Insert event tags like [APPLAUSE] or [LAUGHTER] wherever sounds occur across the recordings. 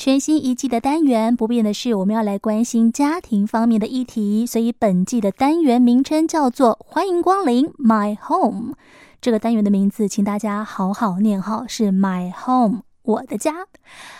全新一季的单元，不变的是我们要来关心家庭方面的议题，所以本季的单元名称叫做“欢迎光临 My Home”。这个单元的名字，请大家好好念好，是 My Home。我的家，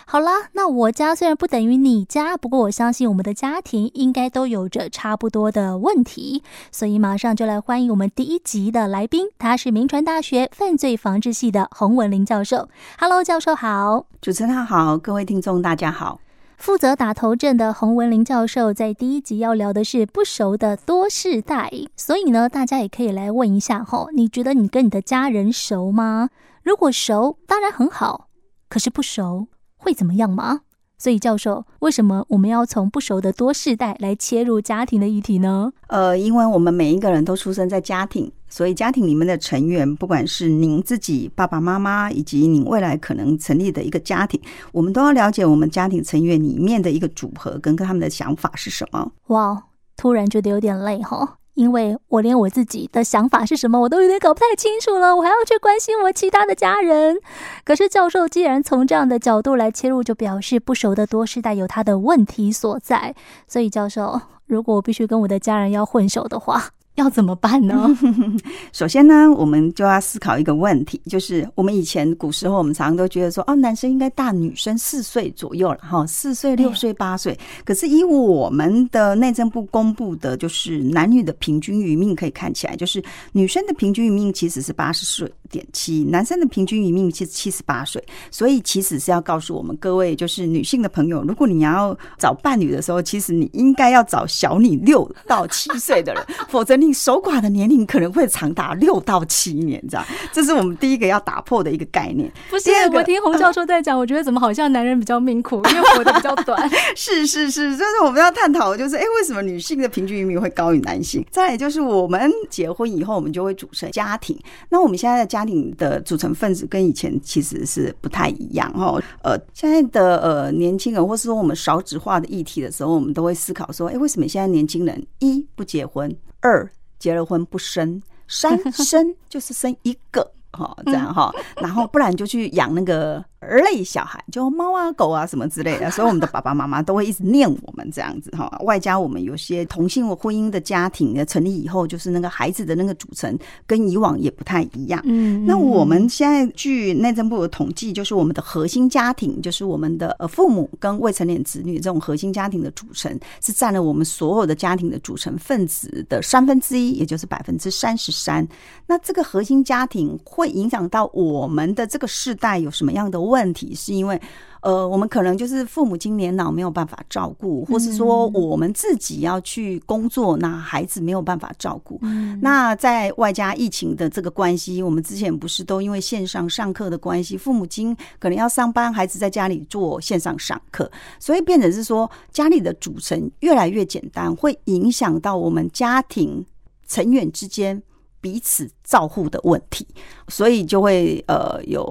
好啦，那我家虽然不等于你家，不过我相信我们的家庭应该都有着差不多的问题，所以马上就来欢迎我们第一集的来宾，他是明传大学犯罪防治系的洪文林教授。Hello，教授好，主持人好，各位听众大家好。负责打头阵的洪文林教授在第一集要聊的是不熟的多世代，所以呢，大家也可以来问一下吼，你觉得你跟你的家人熟吗？如果熟，当然很好。可是不熟会怎么样吗？所以教授，为什么我们要从不熟的多世代来切入家庭的议题呢？呃，因为我们每一个人都出生在家庭，所以家庭里面的成员，不管是您自己爸爸妈妈，以及您未来可能成立的一个家庭，我们都要了解我们家庭成员里面的一个组合跟跟他们的想法是什么。哇，突然觉得有点累哈。因为我连我自己的想法是什么，我都有点搞不太清楚了，我还要去关心我其他的家人。可是教授既然从这样的角度来切入，就表示不熟的多世代有他的问题所在。所以教授，如果我必须跟我的家人要混熟的话，要怎么办呢？[LAUGHS] 首先呢，我们就要思考一个问题，就是我们以前古时候，我们常常都觉得说，哦，男生应该大女生四岁左右了，哈，四岁、六岁、八岁。可是以我们的内政部公布的，就是男女的平均余命可以看起来，就是女生的平均余命其实是八十岁点七，男生的平均余命其实七十八岁。所以其实是要告诉我们各位，就是女性的朋友，如果你要找伴侣的时候，其实你应该要找小你六到七岁的人，[LAUGHS] 否则。你守寡的年龄可能会长达六到七年，这样，[LAUGHS] 这是我们第一个要打破的一个概念。不是，我听洪教授在讲，我觉得怎么好像男人比较命苦，因为活得比较短。是 [LAUGHS] 是是，就是我们要探讨的，就是哎，为什么女性的平均余命会高于男性？再来就是我们结婚以后，我们就会组成家庭。那我们现在的家庭的组成分子跟以前其实是不太一样哦。呃，现在的呃年轻人，或是说我们少子化的议题的时候，我们都会思考说，哎，为什么现在年轻人一不结婚？二结了婚不生，[LAUGHS] 三生就是生一个，哈，这样哈，[LAUGHS] 然后不然就去养那个。儿类小孩，就猫啊狗啊什么之类的，[LAUGHS] 所以我们的爸爸妈妈都会一直念我们这样子哈。外加我们有些同性婚姻的家庭的成立以后，就是那个孩子的那个组成跟以往也不太一样。嗯，那我们现在据内政部的统计，就是我们的核心家庭，就是我们的呃父母跟未成年子女这种核心家庭的组成，是占了我们所有的家庭的组成分子的三分之一，也就是百分之三十三。那这个核心家庭会影响到我们的这个世代有什么样的问题？是因为，呃，我们可能就是父母亲年老没有办法照顾，或是说我们自己要去工作，那孩子没有办法照顾。那在外加疫情的这个关系，我们之前不是都因为线上上课的关系，父母亲可能要上班，孩子在家里做线上上课，所以变成是说家里的组成越来越简单，会影响到我们家庭成员之间。彼此照护的问题，所以就会呃有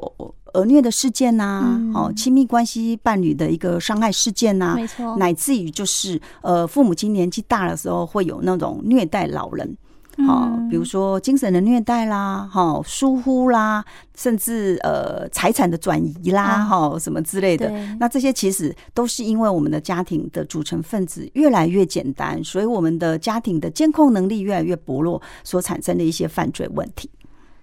儿虐的事件呐、啊，哦、嗯，亲密关系伴侣的一个伤害事件呐、啊，没错，乃至于就是呃父母亲年纪大的时候会有那种虐待老人。好，比如说精神的虐待啦，哈，疏忽啦，甚至呃财产的转移啦，哈，什么之类的。那这些其实都是因为我们的家庭的组成分子越来越简单，所以我们的家庭的监控能力越来越薄弱，所产生的一些犯罪问题。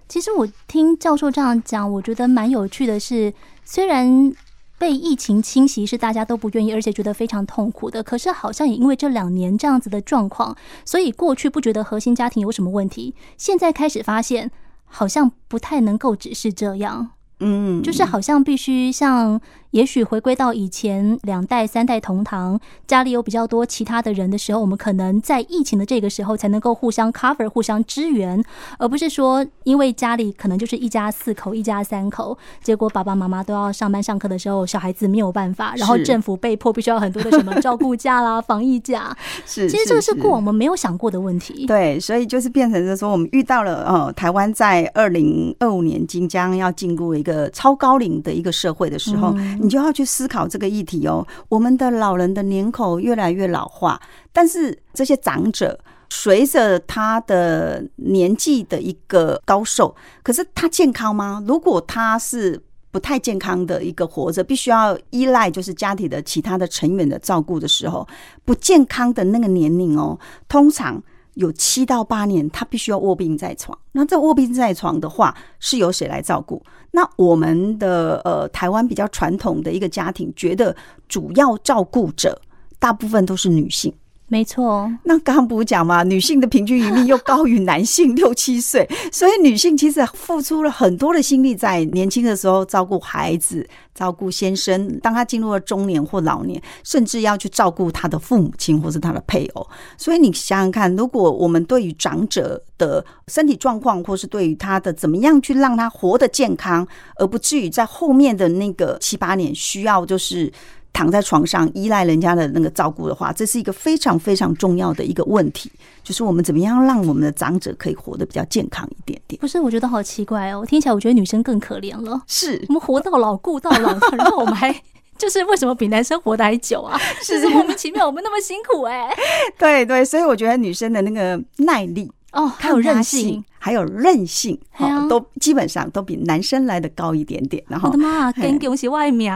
其实我听教授这样讲，我觉得蛮有趣的是，虽然。被疫情侵袭是大家都不愿意，而且觉得非常痛苦的。可是好像也因为这两年这样子的状况，所以过去不觉得核心家庭有什么问题，现在开始发现好像不太能够只是这样。嗯，就是好像必须像。也许回归到以前两代三代同堂，家里有比较多其他的人的时候，我们可能在疫情的这个时候才能够互相 cover、互相支援，而不是说因为家里可能就是一家四口、一家三口，结果爸爸妈妈都要上班上课的时候，小孩子没有办法，然后政府被迫必须要很多的什么照顾假啦、防疫假。是，其实这个是过往我们没有想过的问题。对，所以就是变成是说，我们遇到了呃，台湾在二零二五年即将要进入一个超高龄的一个社会的时候。嗯你就要去思考这个议题哦。我们的老人的年口越来越老化，但是这些长者随着他的年纪的一个高寿，可是他健康吗？如果他是不太健康的一个活着，必须要依赖就是家庭的其他的成员的照顾的时候，不健康的那个年龄哦，通常有七到八年，他必须要卧病在床。那这卧病在床的话，是由谁来照顾？那我们的呃台湾比较传统的一个家庭，觉得主要照顾者大部分都是女性。没错，那刚刚不是讲嘛，女性的平均余命又高于男性 [LAUGHS] 六七岁，所以女性其实付出了很多的心力，在年轻的时候照顾孩子、照顾先生，当她进入了中年或老年，甚至要去照顾她的父母亲或是她的配偶。所以你想想看，如果我们对于长者的身体状况，或是对于他的怎么样去让他活得健康，而不至于在后面的那个七八年需要就是。躺在床上依赖人家的那个照顾的话，这是一个非常非常重要的一个问题，就是我们怎么样让我们的长者可以活得比较健康一点点。不是，我觉得好奇怪哦，听起来我觉得女生更可怜了。是我们活到老顾到老，然后我们还就是为什么比男生活得还久啊？[LAUGHS] 是，是莫名其妙，我们那么辛苦哎、欸。[LAUGHS] 对对，所以我觉得女生的那个耐力。哦，还有韧性，还有韧性，哦，都基本上都比男生来的高一点点。然后，我的妈，跟恭喜外面。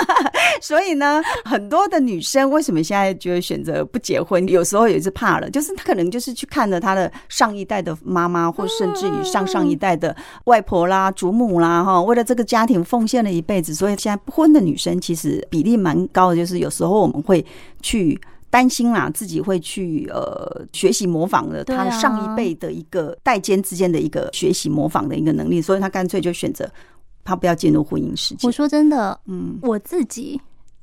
[LAUGHS] 所以呢，很多的女生为什么现在就会选择不结婚？有时候也是怕了，就是她可能就是去看了她的上一代的妈妈，或甚至于上上一代的外婆啦、祖母啦，哈，为了这个家庭奉献了一辈子。所以现在不婚的女生其实比例蛮高的，就是有时候我们会去。担心啦，自己会去呃学习模仿的他上一辈的一个代间之间的一个学习模仿的一个能力，所以他干脆就选择他不要进入婚姻世界。我说真的，嗯，我自己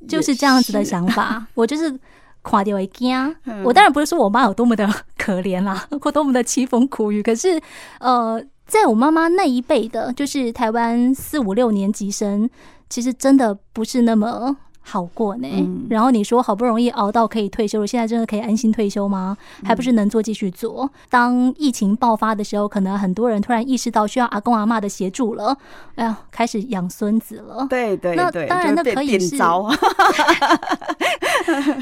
就是这样子的想法，[LAUGHS] 我就是垮掉一惊。我当然不是说我妈有多么的可怜啦，[LAUGHS] 或多么的凄风苦雨，可是呃，在我妈妈那一辈的，就是台湾四五六年级生，其实真的不是那么。好过呢，然后你说好不容易熬到可以退休了，现在真的可以安心退休吗？还不是能做继续做。当疫情爆发的时候，可能很多人突然意识到需要阿公阿妈的协助了，哎呀，开始养孙子了。对对对，那当然那可以是，[LAUGHS]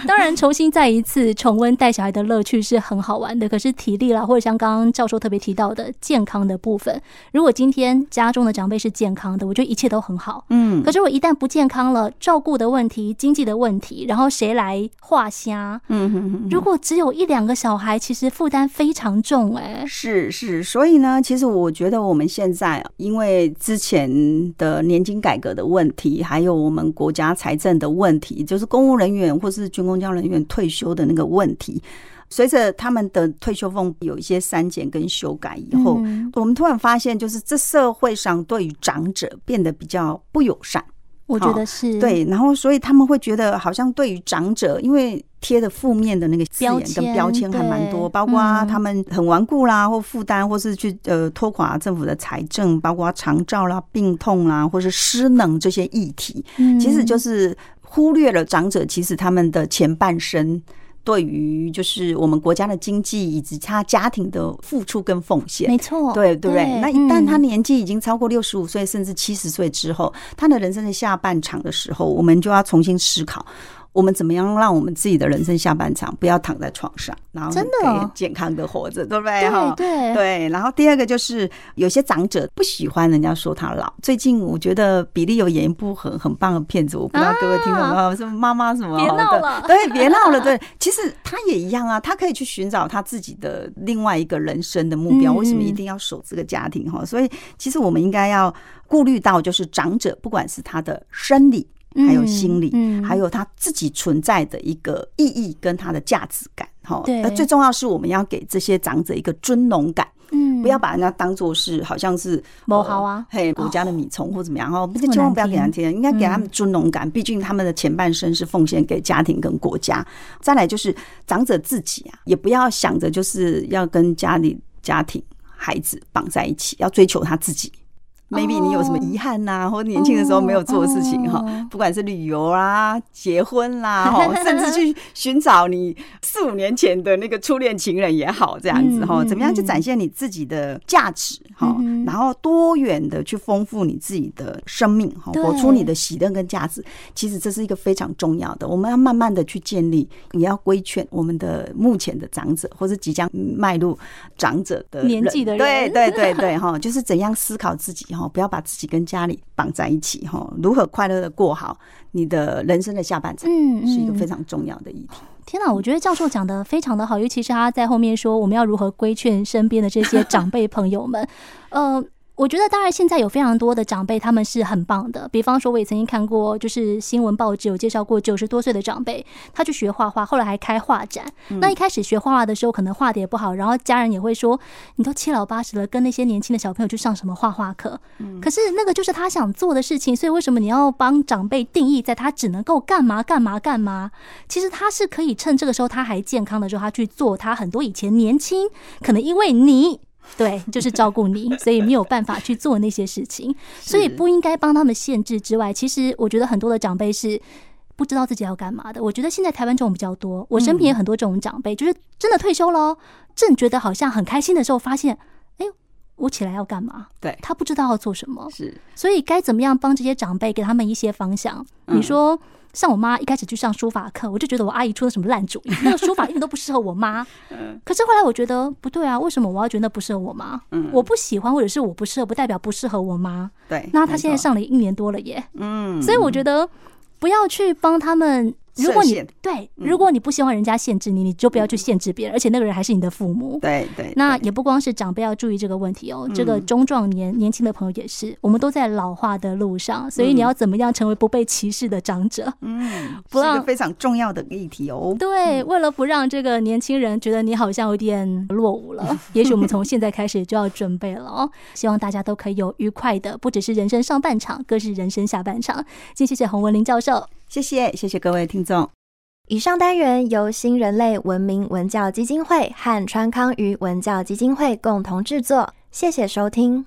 当然重新再一次重温带小孩的乐趣是很好玩的。可是体力啦，或者像刚刚教授特别提到的健康的部分，如果今天家中的长辈是健康的，我觉得一切都很好。嗯，可是我一旦不健康了，照顾的问题。经济的问题，然后谁来画虾？嗯哼哼。如果只有一两个小孩，其实负担非常重哎。是是，所以呢，其实我觉得我们现在因为之前的年金改革的问题，还有我们国家财政的问题，就是公务人员或是军公教人员退休的那个问题，随着他们的退休俸有一些删减跟修改以后，嗯、我们突然发现，就是这社会上对于长者变得比较不友善。我觉得是对，然后所以他们会觉得好像对于长者，因为贴的负面的那个字眼跟标签还蛮多，包括他们很顽固啦，或负担，或是去呃拖垮政府的财政，包括长照啦、病痛啦，或是失能这些议题，其实就是忽略了长者，其实他们的前半生。对于就是我们国家的经济以及他家庭的付出跟奉献，没错，对对不对？那一旦他年纪已经超过六十五岁，甚至七十岁之后，他的人生的下半场的时候，我们就要重新思考。我们怎么样让我们自己的人生下半场不要躺在床上，然后可以健康的活着，对不对？哈，对对。然后第二个就是有些长者不喜欢人家说他老。最近我觉得比利有演一部很很棒的片子，我不知道各位听懂没有？什么妈妈什么？别闹了，对，别闹了。对，其实他也一样啊，他可以去寻找他自己的另外一个人生的目标。为什么一定要守这个家庭？哈，所以其实我们应该要顾虑到，就是长者不管是他的生理。还有心理，嗯，还有他自己存在的一个意义跟他的价值感，哈。那最重要是我们要给这些长者一个尊荣感，嗯，不要把人家当做是好像是某豪啊，嘿，国家的米虫或怎么样哈。千万不要给他听，应该给他们尊荣感。毕竟他们的前半生是奉献给家庭跟国家。再来就是长者自己啊，也不要想着就是要跟家里、家庭、孩子绑在一起，要追求他自己。Maybe 你有什么遗憾呐、啊，或者年轻的时候没有做的事情哈，不管是旅游啦、结婚啦，[LAUGHS] 哈，甚至去寻找你四五年前的那个初恋情人也好，这样子哈，怎么样去展现你自己的价值哈，然后多元的去丰富你自己的生命哈，活出你的喜乐跟价值，其实这是一个非常重要的，我们要慢慢的去建立，也要规劝我们的目前的长者或者即将迈入长者的年纪的人，对对对对哈，就是怎样思考自己哈。哈，不要把自己跟家里绑在一起哈。如何快乐的过好你的人生的下半场，嗯，是一个非常重要的议题。天哪，我觉得教授讲的非常的好，尤其是他在后面说我们要如何规劝身边的这些长辈朋友们，呃。我觉得当然，现在有非常多的长辈，他们是很棒的。比方说，我也曾经看过，就是新闻报纸有介绍过九十多岁的长辈，他去学画画，后来还开画展。那一开始学画画的时候，可能画的也不好，然后家人也会说：“你都七老八十了，跟那些年轻的小朋友去上什么画画课？”可是那个就是他想做的事情，所以为什么你要帮长辈定义在他只能够干嘛干嘛干嘛？其实他是可以趁这个时候他还健康的时候，他去做他很多以前年轻可能因为你。[LAUGHS] 对，就是照顾你，所以没有办法去做那些事情，所以不应该帮他们限制之外，其实我觉得很多的长辈是不知道自己要干嘛的。我觉得现在台湾这种比较多，我身边也很多这种长辈，就是真的退休了，正觉得好像很开心的时候，发现，哎，我起来要干嘛？对，他不知道要做什么，是，所以该怎么样帮这些长辈给他们一些方向？你说。像我妈一开始去上书法课，我就觉得我阿姨出了什么烂主意，那个书法一点都不适合我妈。[LAUGHS] 可是后来我觉得不对啊，为什么我要觉得不适合我妈？我不喜欢或者是我不适合，不代表不适合我妈。对，那她现在上了一年多了耶。嗯，所以我觉得不要去帮他们。如果你对，如果你不希望人家限制你，你就不要去限制别人，而且那个人还是你的父母。对对，那也不光是长辈要注意这个问题哦，这个中壮年年轻的朋友也是，我们都在老化的路上，所以你要怎么样成为不被歧视的长者？嗯，[LAUGHS] 不让非常重要的议题哦。对，为了不让这个年轻人觉得你好像有点落伍了，[LAUGHS] 也许我们从现在开始就要准备了哦。[LAUGHS] 希望大家都可以有愉快的，不只是人生上半场，更是人生下半场。今天谢谢洪文林教授。谢谢，谢谢各位听众。以上单元由新人类文明文教基金会和川康鱼文教基金会共同制作，谢谢收听。